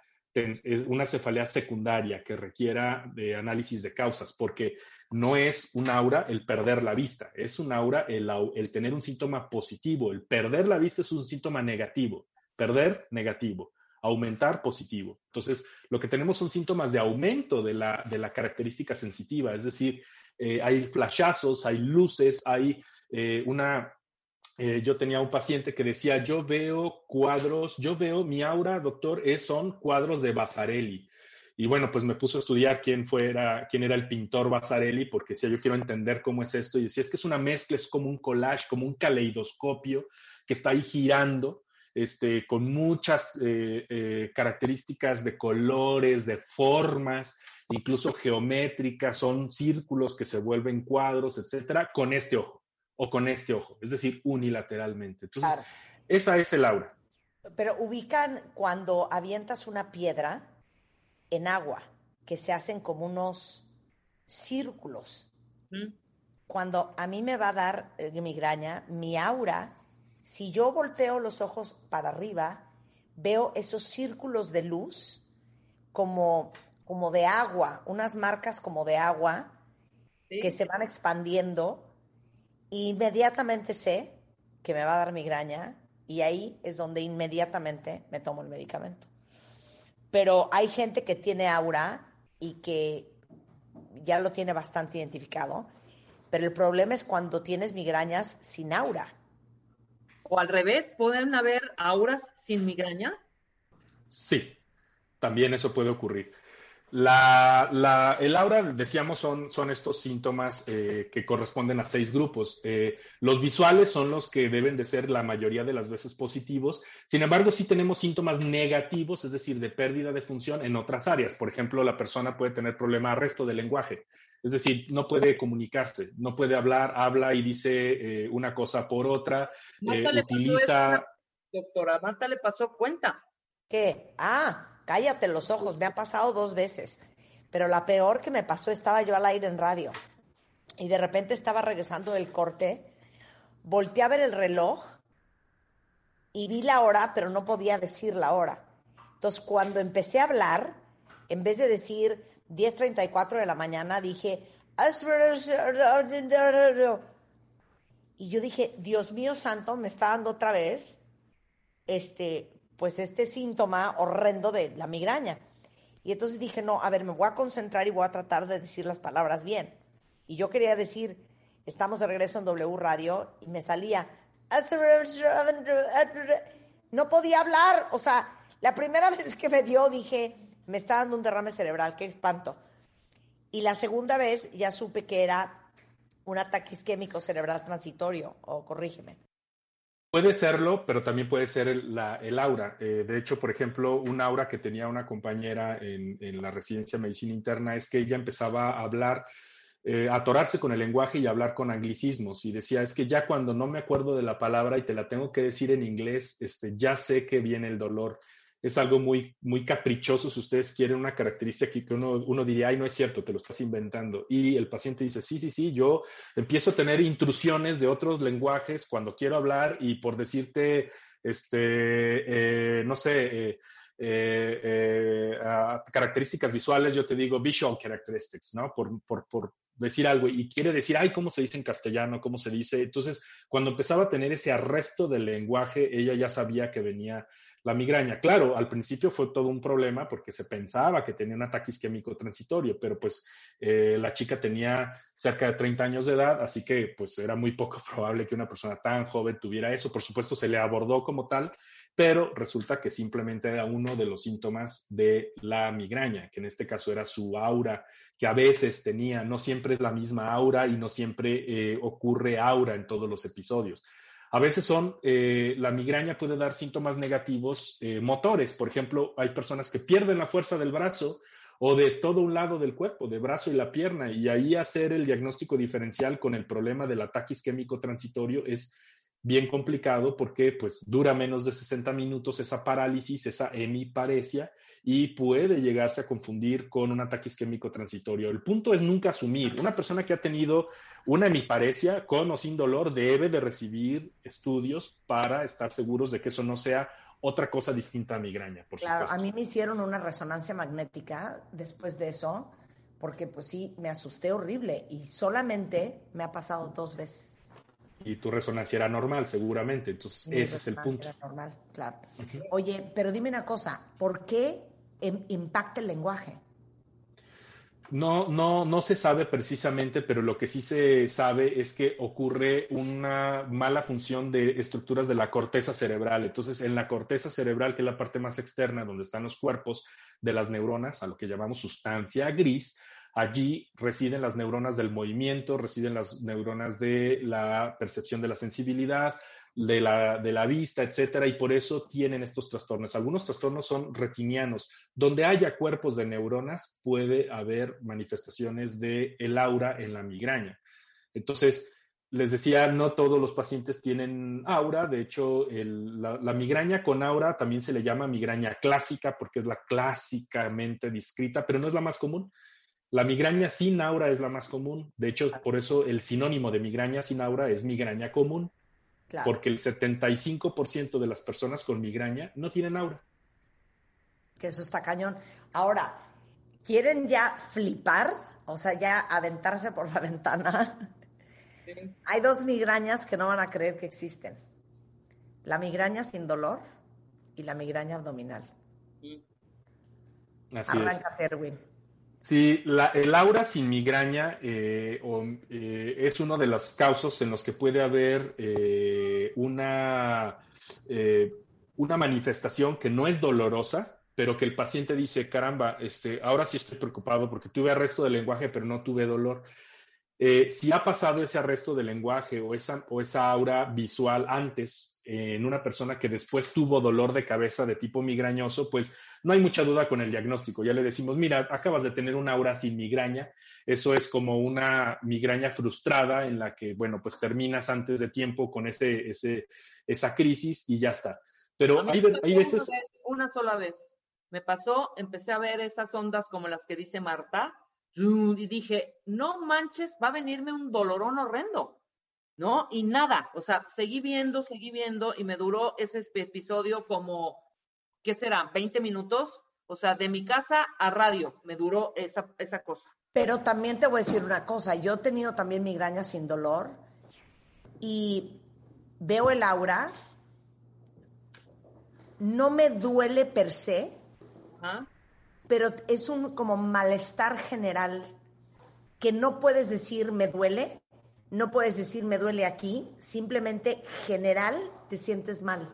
una cefalea secundaria que requiera de análisis de causas, porque no es un aura el perder la vista, es un aura el, el tener un síntoma positivo. El perder la vista es un síntoma negativo, perder negativo aumentar positivo. Entonces, lo que tenemos son síntomas de aumento de la, de la característica sensitiva, es decir, eh, hay flashazos, hay luces, hay eh, una... Eh, yo tenía un paciente que decía, yo veo cuadros, yo veo, mi aura, doctor, es, son cuadros de Basarelli. Y bueno, pues me puso a estudiar quién, fuera, quién era el pintor Basarelli, porque decía, yo quiero entender cómo es esto. Y decía, es que es una mezcla, es como un collage, como un caleidoscopio que está ahí girando este, con muchas eh, características de colores, de formas, incluso geométricas, son círculos que se vuelven cuadros, etcétera, con este ojo o con este ojo, es decir, unilateralmente. Entonces, esa es el aura. Pero ubican cuando avientas una piedra en agua, que se hacen como unos círculos. Cuando a mí me va a dar migraña, mi aura si yo volteo los ojos para arriba, veo esos círculos de luz como, como de agua, unas marcas como de agua que se van expandiendo. Inmediatamente sé que me va a dar migraña y ahí es donde inmediatamente me tomo el medicamento. Pero hay gente que tiene aura y que ya lo tiene bastante identificado, pero el problema es cuando tienes migrañas sin aura o al revés, ¿pueden haber auras sin migraña? Sí, también eso puede ocurrir. La, el aura, decíamos, son, son estos síntomas eh, que corresponden a seis grupos. Eh, los visuales son los que deben de ser la mayoría de las veces positivos. Sin embargo, sí tenemos síntomas negativos, es decir, de pérdida de función en otras áreas. Por ejemplo, la persona puede tener problema de resto del lenguaje. Es decir, no puede comunicarse, no puede hablar, habla y dice eh, una cosa por otra, utiliza... doctora, Marta le pasó cuenta. ¿Qué? Ah, cállate los ojos, me ha pasado dos veces. Pero la peor que me pasó estaba yo al aire en radio. Y de repente estaba regresando del corte, volteé a ver el reloj y vi la hora, pero no podía decir la hora. Entonces, cuando empecé a hablar, en vez de decir 10.34 de la mañana, dije... Y yo dije, Dios mío santo, me está dando otra vez este, pues este síntoma horrendo de la migraña. Y entonces dije, no, a ver, me voy a concentrar y voy a tratar de decir las palabras bien. Y yo quería decir, estamos de regreso en W Radio y me salía, no podía hablar. O sea, la primera vez que me dio dije, me está dando un derrame cerebral, qué espanto. Y la segunda vez ya supe que era un ataque isquémico cerebral transitorio, o corrígeme. Puede serlo, pero también puede ser el, aura. Eh, de hecho, por ejemplo, un aura que tenía una compañera en, la residencia de medicina interna es que ella empezaba a hablar, eh, a atorarse con el lenguaje y a hablar con anglicismos. Y decía, es que ya cuando no me acuerdo de la palabra y te la tengo que decir en inglés, este, ya sé que viene el dolor es algo muy, muy caprichoso si ustedes quieren una característica que uno, uno diría, ay, no es cierto, te lo estás inventando. Y el paciente dice, sí, sí, sí, yo empiezo a tener intrusiones de otros lenguajes cuando quiero hablar y por decirte, este, eh, no sé, eh, eh, características visuales, yo te digo visual characteristics, ¿no? Por, por, por, decir algo y quiere decir, ay, ¿cómo se dice en castellano? ¿Cómo se dice? Entonces, cuando empezaba a tener ese arresto del lenguaje, ella ya sabía que venía la migraña. Claro, al principio fue todo un problema porque se pensaba que tenía un ataque isquémico transitorio, pero pues eh, la chica tenía cerca de 30 años de edad, así que pues era muy poco probable que una persona tan joven tuviera eso. Por supuesto, se le abordó como tal, pero resulta que simplemente era uno de los síntomas de la migraña, que en este caso era su aura, que a veces tenía, no siempre es la misma aura y no siempre eh, ocurre aura en todos los episodios. A veces son, eh, la migraña puede dar síntomas negativos eh, motores. Por ejemplo, hay personas que pierden la fuerza del brazo o de todo un lado del cuerpo, de brazo y la pierna, y ahí hacer el diagnóstico diferencial con el problema del ataque isquémico transitorio es bien complicado porque pues dura menos de 60 minutos esa parálisis, esa hemiparesia, y puede llegarse a confundir con un ataque isquémico transitorio. El punto es nunca asumir. Una persona que ha tenido una hemiparesia con o sin dolor debe de recibir estudios para estar seguros de que eso no sea otra cosa distinta a migraña, por claro, a mí me hicieron una resonancia magnética después de eso, porque pues sí, me asusté horrible y solamente me ha pasado dos veces. Y tu resonancia era normal, seguramente. Entonces, ese es el punto. Era normal, claro. Oye, pero dime una cosa, ¿por qué impacta el lenguaje? No, no, no se sabe precisamente, pero lo que sí se sabe es que ocurre una mala función de estructuras de la corteza cerebral. Entonces, en la corteza cerebral, que es la parte más externa, donde están los cuerpos de las neuronas, a lo que llamamos sustancia gris, allí residen las neuronas del movimiento, residen las neuronas de la percepción de la sensibilidad, de la, de la vista, etcétera, y por eso tienen estos trastornos. Algunos trastornos son retinianos. Donde haya cuerpos de neuronas, puede haber manifestaciones de el aura en la migraña. Entonces, les decía, no todos los pacientes tienen aura. De hecho, la, la, migraña con aura también se le llama migraña clásica porque es la clásicamente descrita, pero no es la más común. La migraña sin aura es la más común. De hecho, por eso el sinónimo de migraña sin aura es migraña común. Porque el 75% de las personas con migraña no tienen aura. Que eso está cañón. Ahora, ¿quieren ya flipar? O sea, ya aventarse por la ventana. Hay dos migrañas que no van a creer que existen. La migraña sin dolor y la migraña abdominal. Así Arranca, Erwin. Sí, el aura sin migraña eh, eh, es uno de los causas en los que puede haber eh, una, una manifestación que no es dolorosa, pero que el paciente dice, caramba, este, ahora sí estoy preocupado porque tuve arresto de lenguaje, pero no tuve dolor. Eh, si ha pasado ese arresto de lenguaje o esa, o esa aura visual antes eh, en una persona que después tuvo dolor de cabeza de tipo migrañoso, pues no hay mucha duda con el diagnóstico. Ya le decimos, mira, acabas de tener una aura sin migraña. Eso es como una migraña frustrada en la que, bueno, pues terminas antes de tiempo con ese, ese, esa crisis y ya está. Pero hay, hay veces... Una sola vez. Me pasó, empecé a ver esas ondas como las que dice Marta, y dije, no manches, va a venirme un dolorón horrendo, ¿no? Y nada, o sea, seguí viendo, seguí viendo y me duró ese episodio como, ¿qué será? ¿20 minutos? O sea, de mi casa a radio me duró esa, esa cosa. Pero también te voy a decir una cosa, yo he tenido también migraña sin dolor y veo el aura, no me duele per se, ¿Ah? pero es un como malestar general que no puedes decir me duele, no puedes decir me duele aquí, simplemente general te sientes mal.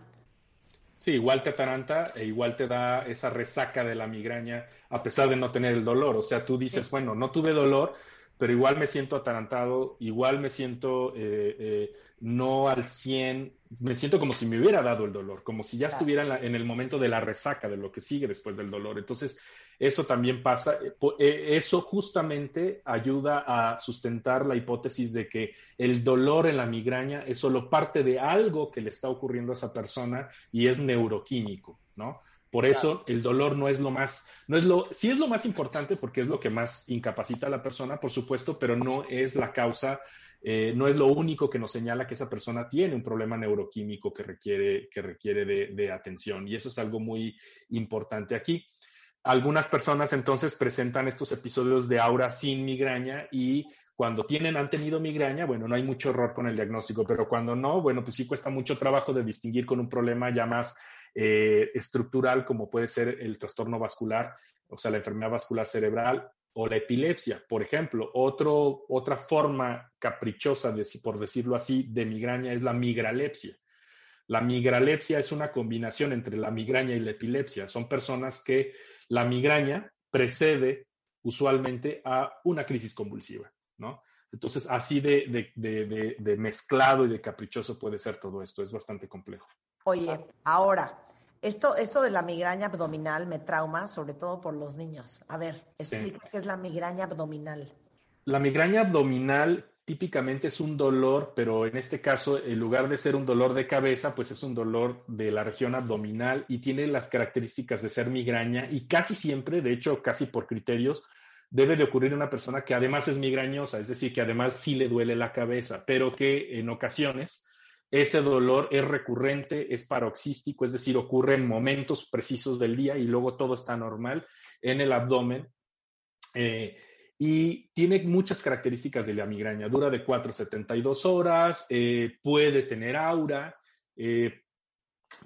Sí, igual te ataranta e igual te da esa resaca de la migraña a pesar de no tener el dolor. O sea, tú dices, bueno, no tuve dolor, pero igual me siento atarantado, igual me siento eh, eh, no al 100, me siento como si me hubiera dado el dolor, como si ya estuviera en, el momento de la resaca, de lo que sigue después del dolor. Entonces, eso también pasa, eh, eso justamente ayuda a sustentar la hipótesis de que el dolor en la migraña es solo parte de algo que le está ocurriendo a esa persona y es neuroquímico, ¿no? Por eso el dolor no es lo más, no es lo, sí es lo más importante porque es lo que más incapacita a la persona, por supuesto, pero no es la causa, eh, no es lo único que nos señala que esa persona tiene un problema neuroquímico que requiere, que requiere de, atención. Y eso es algo muy importante aquí. Algunas personas entonces presentan estos episodios de aura sin migraña y cuando tienen, han tenido migraña, bueno, no hay mucho error con el diagnóstico, pero cuando no, bueno, pues sí cuesta mucho trabajo de distinguir con un problema ya más eh, estructural como puede ser el trastorno vascular, o sea, la enfermedad vascular cerebral o la epilepsia, por ejemplo. Otro, otra forma caprichosa, de, por decirlo así, de migraña es la migralepsia. La migralepsia es una combinación entre la migraña y la epilepsia. Son personas que la migraña precede usualmente a una crisis convulsiva, ¿no? Entonces, así de, de, mezclado y de caprichoso puede ser todo esto. Es bastante complejo. Oye, ahora, esto, esto de la migraña abdominal me trauma, sobre todo por los niños. A ver, explica qué es la migraña abdominal. La migraña abdominal típicamente es un dolor, pero en este caso, en lugar de ser un dolor de cabeza, pues es un dolor de la región abdominal y tiene las características de ser migraña y casi siempre, de hecho, casi por criterios, debe de ocurrir una persona que además es migrañosa, es decir, que además sí le duele la cabeza, pero que en ocasiones ese dolor es recurrente, es paroxístico, es decir, ocurre en momentos precisos del día y luego todo está normal en el abdomen. Eh, y tiene muchas características de la migraña. Dura de 4 a 72 horas, eh, puede tener aura, eh,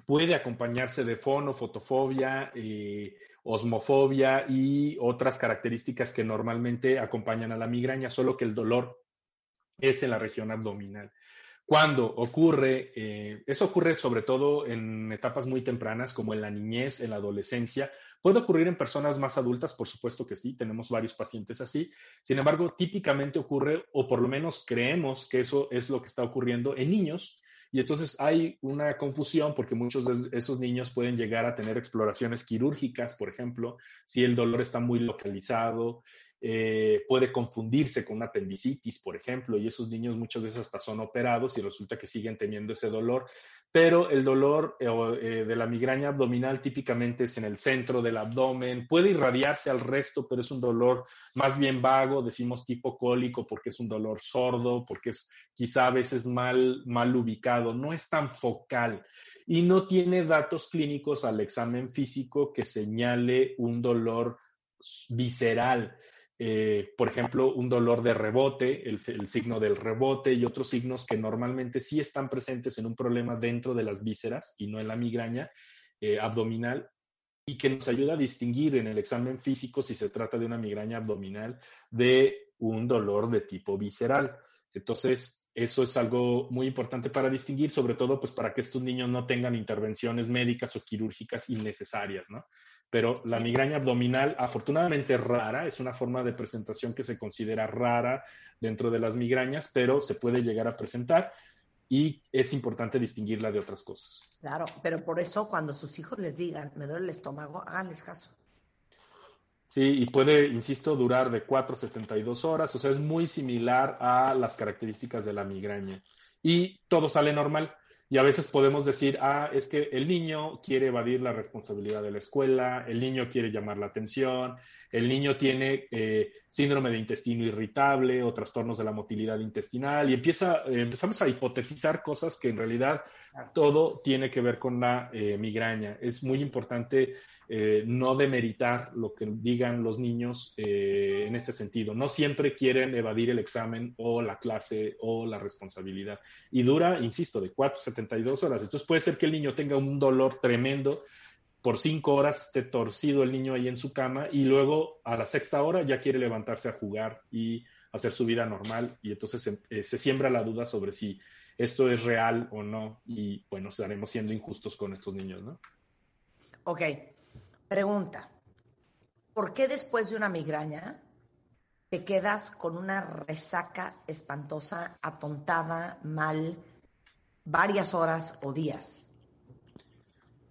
puede acompañarse de fono, fotofobia, osmofobia y otras características que normalmente acompañan a la migraña, solo que el dolor es en la región abdominal. Cuando ocurre, eh, eso ocurre sobre todo en etapas muy tempranas, como en la niñez, en la adolescencia. Puede ocurrir en personas más adultas, por supuesto que sí, tenemos varios pacientes así. Sin embargo, típicamente ocurre, o por lo menos creemos que eso es lo que está ocurriendo en niños. Y entonces hay una confusión porque muchos de esos niños pueden llegar a tener exploraciones quirúrgicas, por ejemplo, si el dolor está muy localizado, eh, puede confundirse con una apendicitis, por ejemplo, y esos niños muchas veces hasta son operados y resulta que siguen teniendo ese dolor, pero el dolor eh, eh, de la migraña abdominal típicamente es en el centro del abdomen, puede irradiarse al resto, pero es un dolor más bien vago, decimos tipo cólico porque es un dolor sordo, porque es quizá a veces mal, mal ubicado, no es tan focal y no tiene datos clínicos al examen físico que señale un dolor visceral. Eh, por ejemplo, un dolor de rebote, el, signo del rebote y otros signos que normalmente sí están presentes en un problema dentro de las vísceras y no en la migraña eh, abdominal y que nos ayuda a distinguir en el examen físico si se trata de una migraña abdominal de un dolor de tipo visceral. Entonces, eso es algo muy importante para distinguir, sobre todo pues para que estos niños no tengan intervenciones médicas o quirúrgicas innecesarias, ¿no? Pero la migraña abdominal afortunadamente rara, es una forma de presentación que se considera rara dentro de las migrañas, pero se puede llegar a presentar y es importante distinguirla de otras cosas. Claro, pero por eso cuando sus hijos les digan, me duele el estómago, háganles caso. Sí, y puede, insisto, durar de 4 a 72 horas, o sea, es muy similar a las características de la migraña. Y todo sale normal. Y a veces podemos decir, ah, es que el niño quiere evadir la responsabilidad de la escuela, el niño quiere llamar la atención, el niño tiene eh, síndrome de intestino irritable o trastornos de la motilidad intestinal y empieza, eh, empezamos a hipotetizar cosas que en realidad todo tiene que ver con la eh, migraña. Es muy importante no demeritar lo que digan los niños en este sentido. No siempre quieren evadir el examen o la clase o la responsabilidad. Y dura, insisto, de 4 a 72 horas. Entonces puede ser que el niño tenga un dolor tremendo por cinco horas esté torcido el niño ahí en su cama y luego a la sexta hora ya quiere levantarse a jugar y hacer su vida normal y entonces se, eh, siembra la duda sobre si esto es real o no y bueno, estaremos siendo injustos con estos niños, ¿no? Ok, pregunta. ¿Por qué después de una migraña te quedas con una resaca espantosa, atontada, mal, varias horas o días?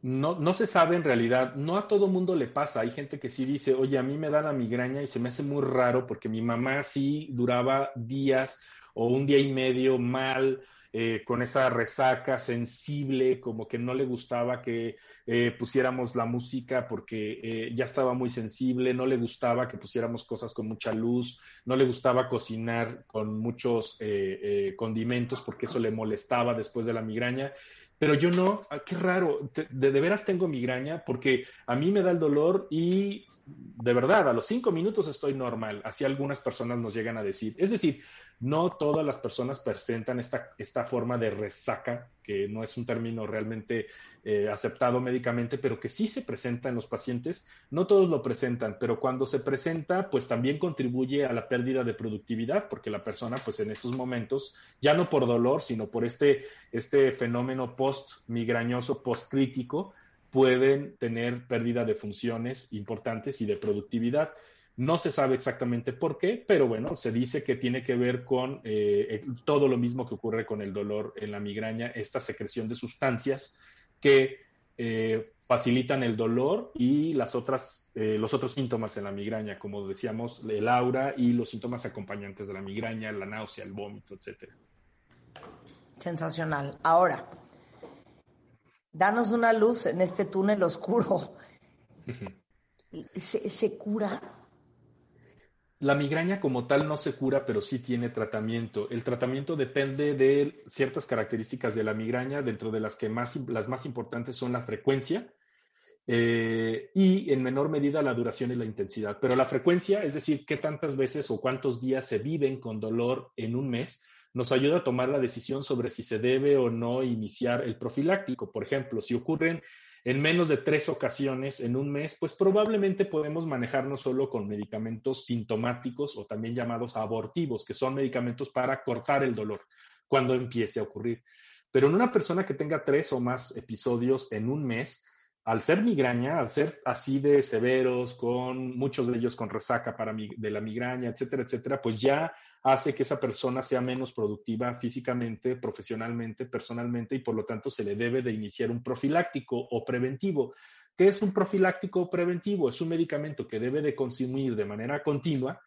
No, no se sabe en realidad, no a todo mundo le pasa. Hay gente que sí dice, oye, a mí me da la migraña y se me hace muy raro porque mi mamá sí duraba días o un día y medio mal, eh, con esa resaca sensible, como que no le gustaba que eh, pusiéramos la música porque eh, ya estaba muy sensible, no le gustaba que pusiéramos cosas con mucha luz, no le gustaba cocinar con muchos condimentos porque eso le molestaba después de la migraña pero yo no, ah, qué raro, de, de, veras tengo migraña porque a mí me da el dolor y de verdad, a los cinco minutos estoy normal, así algunas personas nos llegan a decir. Es decir, no todas las personas presentan esta, esta forma de resaca, que no es un término realmente eh, aceptado médicamente, pero que sí se presenta en los pacientes. No todos lo presentan, pero cuando se presenta, pues también contribuye a la pérdida de productividad, porque la persona, pues en esos momentos, ya no por dolor, sino por este, este fenómeno post-migrañoso, post-crítico, pueden tener pérdida de funciones importantes y de productividad. No se sabe exactamente por qué, pero bueno, se dice que tiene que ver con eh, todo lo mismo que ocurre con el dolor en la migraña, esta secreción de sustancias que eh, facilitan el dolor y las otras, eh, los otros síntomas en la migraña, como decíamos, el aura y los síntomas acompañantes de la migraña, la náusea, el vómito, etc. Sensacional. Ahora, danos una luz en este túnel oscuro. ¿Se, cura? La migraña como tal no se cura, pero sí tiene tratamiento. El tratamiento depende de ciertas características de la migraña, dentro de las que más, las más importantes son la frecuencia eh, y en menor medida la duración y la intensidad. Pero la frecuencia, es decir, qué tantas veces o cuántos días se viven con dolor en un mes, nos ayuda a tomar la decisión sobre si se debe o no iniciar el profiláctico. Por ejemplo, si ocurren en menos de tres ocasiones en un mes, pues probablemente podemos manejarnos solo con medicamentos sintomáticos o también llamados abortivos, que son medicamentos para cortar el dolor cuando empiece a ocurrir. Pero en una persona que tenga tres o más episodios en un mes, al ser migraña, al ser así de severos, con muchos de ellos con resaca para de la migraña, etcétera, etcétera, pues ya hace que esa persona sea menos productiva físicamente, profesionalmente, personalmente y por lo tanto se le debe de iniciar un profiláctico o preventivo. ¿Qué es un profiláctico o preventivo? Es un medicamento que debe de consumir de manera continua,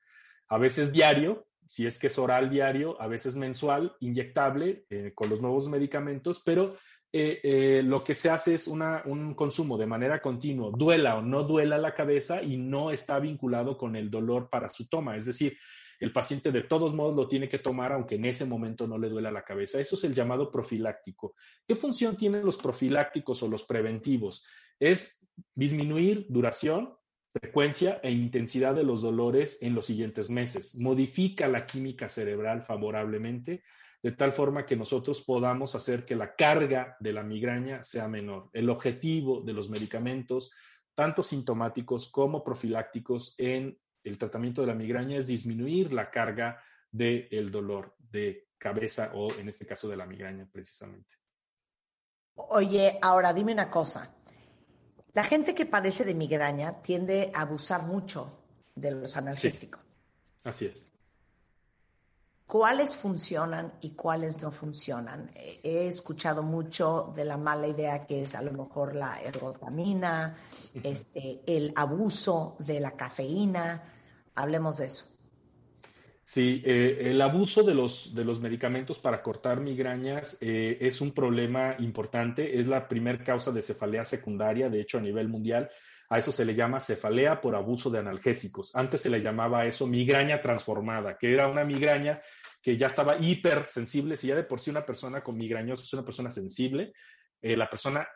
a veces diario, si es que es oral diario, a veces mensual, inyectable eh, con los nuevos medicamentos, pero eh, eh, lo que se hace es un consumo de manera continua, duela o no duela la cabeza y no está vinculado con el dolor para su toma. Es decir, el paciente de todos modos lo tiene que tomar aunque en ese momento no le duela la cabeza. Eso es el llamado profiláctico. ¿Qué función tienen los profilácticos o los preventivos? Es disminuir duración, frecuencia e intensidad de los dolores en los siguientes meses. Modifica la química cerebral favorablemente de tal forma que nosotros podamos hacer que la carga de la migraña sea menor. El objetivo de los medicamentos, tanto sintomáticos como profilácticos en el tratamiento de la migraña, es disminuir la carga del dolor de cabeza o en este caso de la migraña precisamente. Oye, ahora dime una cosa. La gente que padece de migraña tiende a abusar mucho de los analgésicos. Así es. ¿Cuáles funcionan y cuáles no funcionan? He escuchado mucho de la mala idea que es a lo mejor la ergotamina, este, el abuso de la cafeína. Hablemos de eso. Sí, eh, el abuso de los, de los medicamentos para cortar migrañas eh, es un problema importante. Es la primera causa de cefalea secundaria, de hecho, a nivel mundial. A eso se le llama cefalea por abuso de analgésicos. Antes se le llamaba eso migraña transformada, que era una migraña que ya estaba hipersensible. Si ya de por sí una persona con migrañosa es una persona sensible, eh, la persona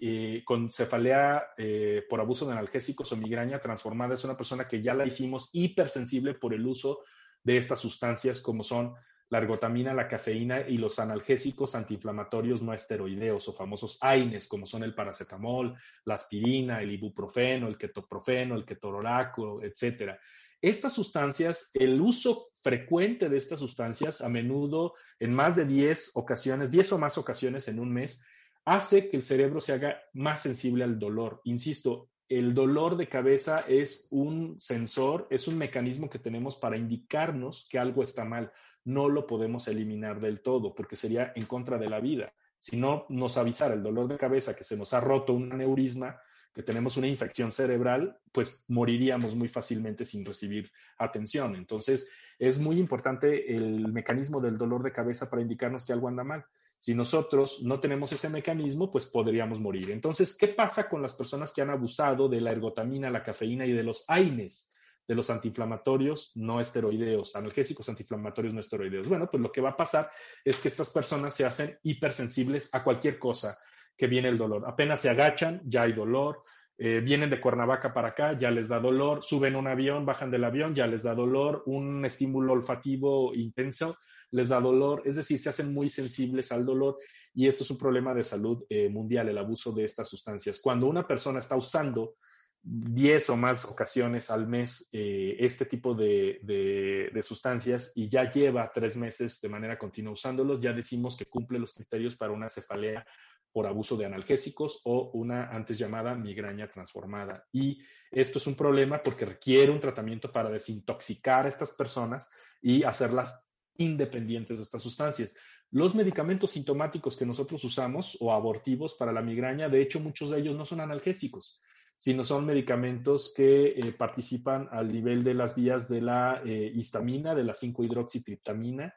eh, con cefalea eh, por abuso de analgésicos o migraña transformada es una persona que ya la hicimos hipersensible por el uso de estas sustancias como son la ergotamina, la cafeína y los analgésicos antiinflamatorios no esteroideos o famosos AINES, como son el paracetamol, la aspirina, el ibuprofeno, el ketoprofeno, el ketorolaco, etcétera. Estas sustancias, el uso frecuente de estas sustancias, a menudo en más de 10 ocasiones, 10 o más ocasiones en un mes, hace que el cerebro se haga más sensible al dolor. Insisto, el dolor de cabeza es un sensor, es un mecanismo que tenemos para indicarnos que algo está mal no lo podemos eliminar del todo porque sería en contra de la vida. Si no nos avisara el dolor de cabeza que se nos ha roto un aneurisma, que tenemos una infección cerebral, pues moriríamos muy fácilmente sin recibir atención. Entonces, es muy importante el mecanismo del dolor de cabeza para indicarnos que algo anda mal. Si nosotros no tenemos ese mecanismo, pues podríamos morir. Entonces, ¿qué pasa con las personas que han abusado de la ergotamina, la cafeína y de los AINES? De los antiinflamatorios no esteroideos, analgésicos antiinflamatorios no esteroideos. Bueno, pues lo que va a pasar es que estas personas se hacen hipersensibles a cualquier cosa que viene el dolor. Apenas se agachan, ya hay dolor. Eh, vienen de Cuernavaca para acá, ya les da dolor. Suben un avión, bajan del avión, ya les da dolor. Un estímulo olfativo intenso les da dolor. Es decir, se hacen muy sensibles al dolor y esto es un problema de salud eh, mundial, el abuso de estas sustancias. Cuando una persona está usando 10 o más ocasiones al mes eh, este tipo de, sustancias y ya lleva tres meses de manera continua usándolos, ya decimos que cumple los criterios para una cefalea por abuso de analgésicos o una antes llamada migraña transformada. Y esto es un problema porque requiere un tratamiento para desintoxicar a estas personas y hacerlas independientes de estas sustancias. Los medicamentos sintomáticos que nosotros usamos o abortivos para la migraña, de hecho, muchos de ellos no son analgésicos sino son medicamentos que eh, participan al nivel de las vías de la eh, histamina, de la 5-hidroxitriptamina.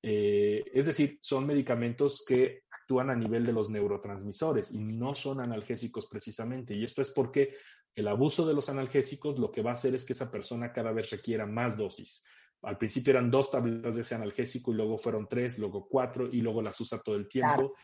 Eh, es decir, son medicamentos que actúan a nivel de los neurotransmisores y no son analgésicos precisamente. Y esto es porque el abuso de los analgésicos lo que va a hacer es que esa persona cada vez requiera más dosis. Al principio eran dos tabletas de ese analgésico y luego fueron tres, luego cuatro y luego las usa todo el tiempo.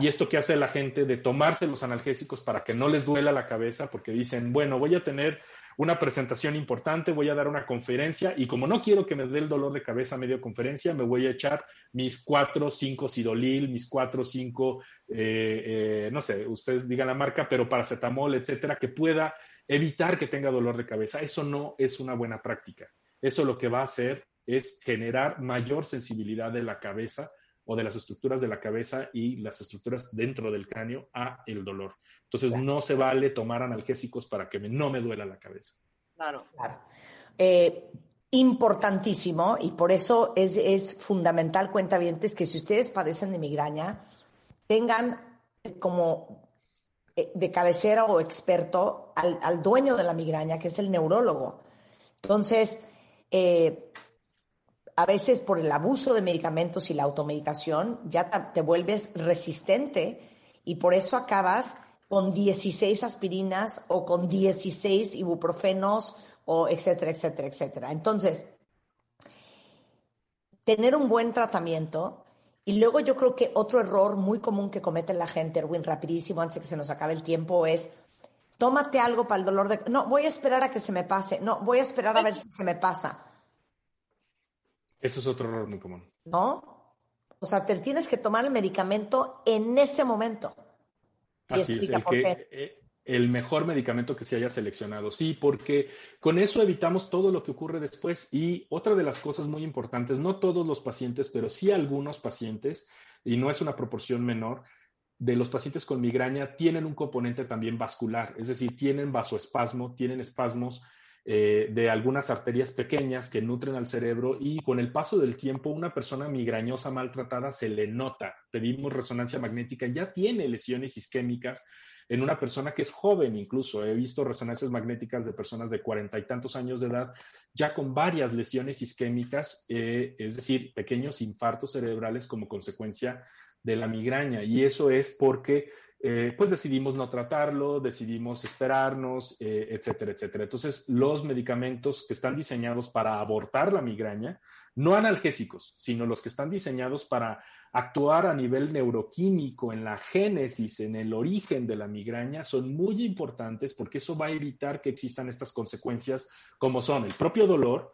Y esto que hace la gente de tomarse los analgésicos para que no les duela la cabeza, porque dicen, bueno, voy a tener una presentación importante, voy a dar una conferencia y como no quiero que me dé el dolor de cabeza a medio conferencia, me voy a echar mis cuatro, cinco sidolil, mis cuatro, cinco, eh, eh, no sé, ustedes digan la marca, pero paracetamol, etcétera, que pueda evitar que tenga dolor de cabeza. Eso no es una buena práctica. Eso lo que va a hacer es generar mayor sensibilidad de la cabeza o de las estructuras de la cabeza y las estructuras dentro del cráneo a el dolor. Entonces no se vale tomar analgésicos para que no me duela la cabeza. Claro, claro. Eh, importantísimo y por eso es, es fundamental, cuentavientes, que si ustedes padecen de migraña, tengan como eh, de cabecera o experto al, al, dueño de la migraña, que es el neurólogo. Entonces, eh, a veces por el abuso de medicamentos y la automedicación ya te vuelves resistente y por eso acabas con 16 aspirinas o con 16 ibuprofenos o etcétera, etcétera, etcétera. Entonces, tener un buen tratamiento y luego yo creo que otro error muy común que comete la gente, Erwin, rapidísimo, antes de que se nos acabe el tiempo, es tómate algo para el dolor de... No, voy a esperar a que se me pase. No, voy a esperar a ver si se me pasa. Eso es otro error muy común. ¿No? O sea, te tienes que tomar el medicamento en ese momento. Así es, el, que, eh, el mejor medicamento que se haya seleccionado. Sí, porque con eso evitamos todo lo que ocurre después. Y otra de las cosas muy importantes, no todos los pacientes, pero sí algunos pacientes, y no es una proporción menor, de los pacientes con migraña tienen un componente también vascular, es decir, tienen vasoespasmo, tienen espasmos eh, de algunas arterias pequeñas que nutren al cerebro y con el paso del tiempo una persona migrañosa maltratada se le nota. Pedimos resonancia magnética, ya tiene lesiones isquémicas en una persona que es joven incluso. He visto resonancias magnéticas de personas de cuarenta y tantos años de edad ya con varias lesiones isquémicas, eh, es decir, pequeños infartos cerebrales como consecuencia de la migraña. Y eso es porque eh, pues decidimos no tratarlo, decidimos esperarnos, eh, etcétera, etcétera. Entonces, los medicamentos que están diseñados para abortar la migraña, no analgésicos, sino los que están diseñados para actuar a nivel neuroquímico en la génesis, en el origen de la migraña, son muy importantes porque eso va a evitar que existan estas consecuencias como son el propio dolor,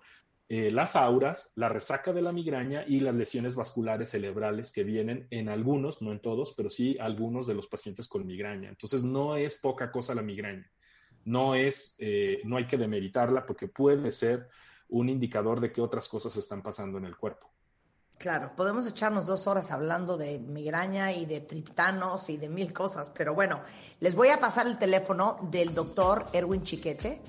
eh, las auras, la resaca de la migraña y las lesiones vasculares cerebrales que vienen en algunos, no en todos, pero sí algunos de los pacientes con migraña. Entonces, no es poca cosa la migraña. No es, eh, no hay que demeritarla porque puede ser un indicador de que otras cosas están pasando en el cuerpo. Claro, podemos echarnos dos horas hablando de migraña y de triptanos y de mil cosas, pero bueno, les voy a pasar el teléfono del doctor Erwin Chiquete.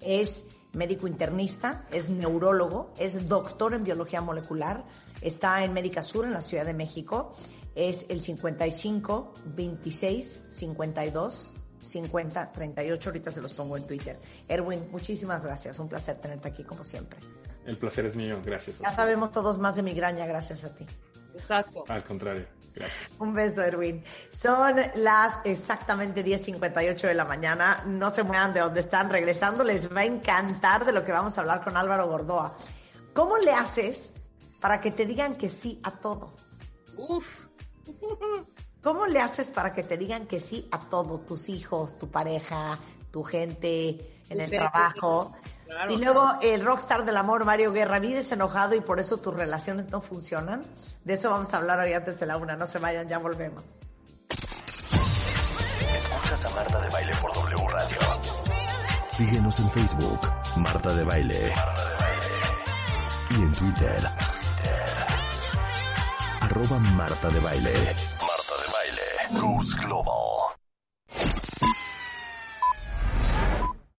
Es médico internista, es neurólogo, es doctor en biología molecular, está en Médica Sur en la Ciudad de México, es el 55 26 52 50 38, ahorita se los pongo en Twitter. Erwin, muchísimas gracias, un placer tenerte aquí como siempre. El placer es mío, gracias. Ya sabemos todos más de migraña gracias a ti. Exacto. Al contrario, gracias. Un beso, Erwin. Son las exactamente 10.58 de la mañana. No se muevan de donde están. Regresando, les va a encantar de lo que vamos a hablar con Álvaro Gordoa. ¿Cómo le haces para que te digan que sí a todo? Uf. ¿Cómo le haces para que te digan que sí a todo? Tus hijos, tu pareja, tu gente en el trabajo y luego el rockstar del amor, Mario Guerra, vives enojado y por eso tus relaciones no funcionan. De eso vamos a hablar hoy antes de la una. No se vayan, ya volvemos. Escuchas a Marta de Baile por W Radio. Síguenos en Facebook, Marta de Baile. Y en Twitter, arroba Marta de Baile. Marta de Baile. Goose Global.